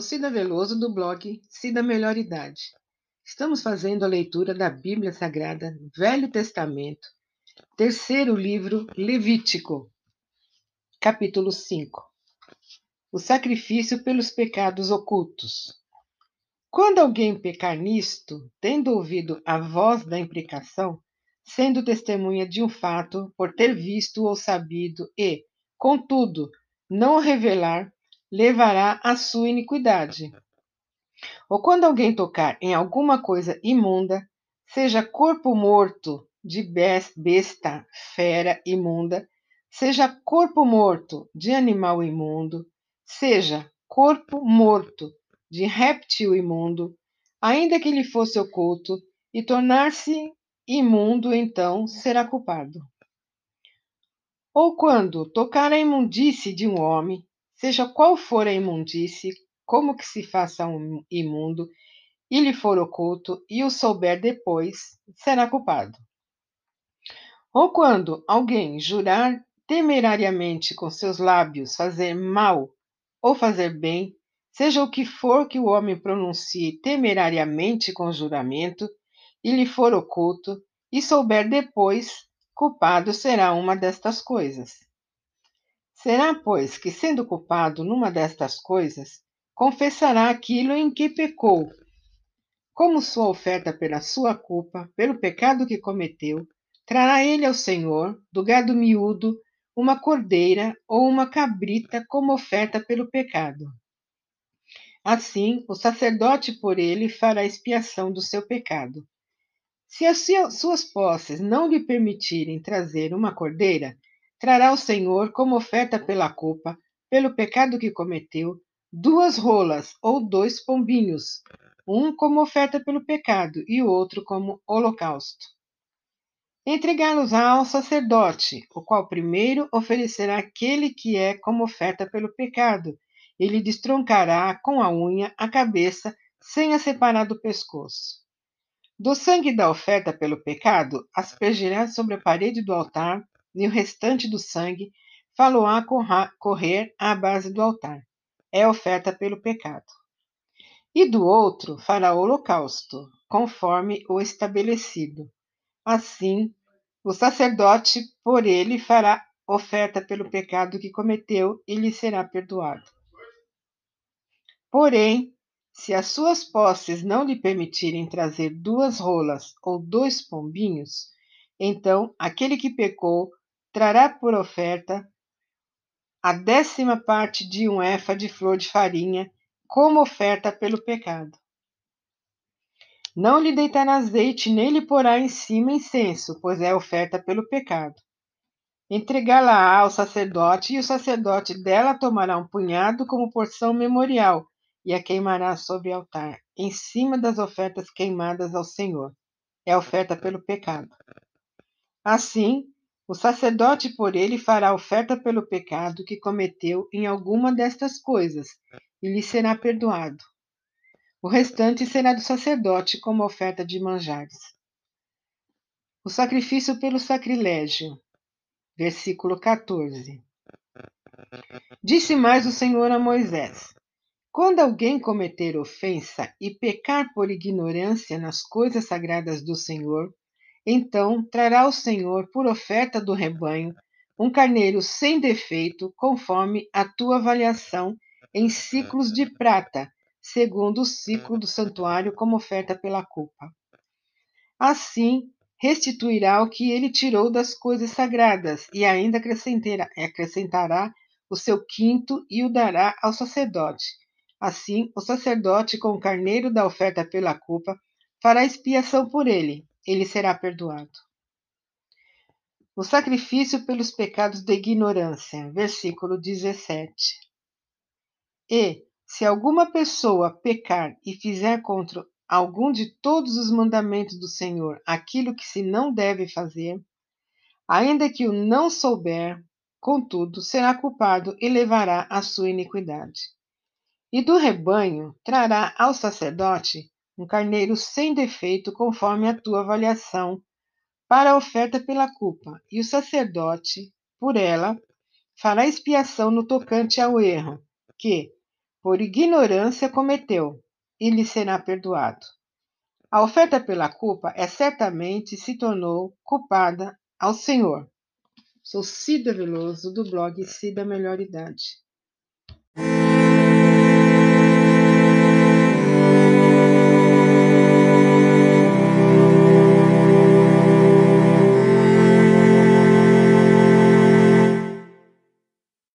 Cida Veloso, do blog Cida Melhor Idade. Estamos fazendo a leitura da Bíblia Sagrada, Velho Testamento, terceiro livro Levítico, capítulo 5. O sacrifício pelos pecados ocultos. Quando alguém pecar nisto, tendo ouvido a voz da imprecação, sendo testemunha de um fato, por ter visto ou sabido, e, contudo, não revelar, levará a sua iniquidade. Ou quando alguém tocar em alguma coisa imunda, seja corpo morto de besta, fera imunda, seja corpo morto de animal imundo, seja corpo morto de réptil imundo, ainda que lhe fosse oculto, e tornar-se imundo, então será culpado. Ou quando tocar a imundície de um homem, seja qual for a imundície, como que se faça um imundo, e lhe for oculto, e o souber depois, será culpado. Ou quando alguém jurar temerariamente com seus lábios fazer mal ou fazer bem, seja o que for que o homem pronuncie temerariamente com juramento, e lhe for oculto, e souber depois, culpado será uma destas coisas. Será, pois, que, sendo culpado numa destas coisas, confessará aquilo em que pecou, como sua oferta pela sua culpa, pelo pecado que cometeu, trará ele ao Senhor, do gado miúdo, uma cordeira ou uma cabrita como oferta pelo pecado. Assim, o sacerdote por ele fará expiação do seu pecado. Se as suas posses não lhe permitirem trazer uma cordeira, trará ao Senhor como oferta pela culpa, pelo pecado que cometeu, duas rolas ou dois pombinhos, um como oferta pelo pecado e o outro como holocausto. Entregá-los ao sacerdote, o qual primeiro oferecerá aquele que é como oferta pelo pecado. Ele destroncará com a unha a cabeça, sem a separar do pescoço. Do sangue da oferta pelo pecado, aspergirá sobre a parede do altar e o restante do sangue falou-á correr à base do altar. É oferta pelo pecado. E do outro fará holocausto, conforme o estabelecido. Assim, o sacerdote por ele fará oferta pelo pecado que cometeu e lhe será perdoado. Porém, se as suas posses não lhe permitirem trazer duas rolas ou dois pombinhos, então aquele que pecou trará por oferta a décima parte de um efa de flor de farinha, como oferta pelo pecado. Não lhe deitará azeite, nem lhe porá em cima incenso, pois é oferta pelo pecado. Entregá-la ao sacerdote, e o sacerdote dela tomará um punhado como porção memorial, e a queimará sobre o altar, em cima das ofertas queimadas ao Senhor. É oferta pelo pecado. Assim, o sacerdote por ele fará oferta pelo pecado que cometeu em alguma destas coisas, e lhe será perdoado. O restante será do sacerdote como oferta de manjares. O sacrifício pelo sacrilégio. Versículo 14. Disse mais o Senhor a Moisés: Quando alguém cometer ofensa e pecar por ignorância nas coisas sagradas do Senhor, então trará ao Senhor por oferta do rebanho um carneiro sem defeito, conforme a tua avaliação, em ciclos de prata, segundo o ciclo do santuário, como oferta pela culpa. Assim, restituirá o que ele tirou das coisas sagradas, e ainda acrescentará o seu quinto e o dará ao sacerdote. Assim, o sacerdote, com o carneiro da oferta pela culpa, fará expiação por ele, ele será perdoado. O sacrifício pelos pecados de ignorância, versículo 17. E, se alguma pessoa pecar e fizer contra algum de todos os mandamentos do Senhor aquilo que se não deve fazer, ainda que o não souber, contudo, será culpado e levará a sua iniquidade. E do rebanho trará ao sacerdote um carneiro sem defeito, conforme a tua avaliação, para a oferta pela culpa, e o sacerdote, por ela, fará expiação no tocante ao erro, que, por ignorância cometeu, e lhe será perdoado. A oferta pela culpa é certamente se tornou culpada ao Senhor. Sou Cida Veloso, do blog Cida Melhor Idade.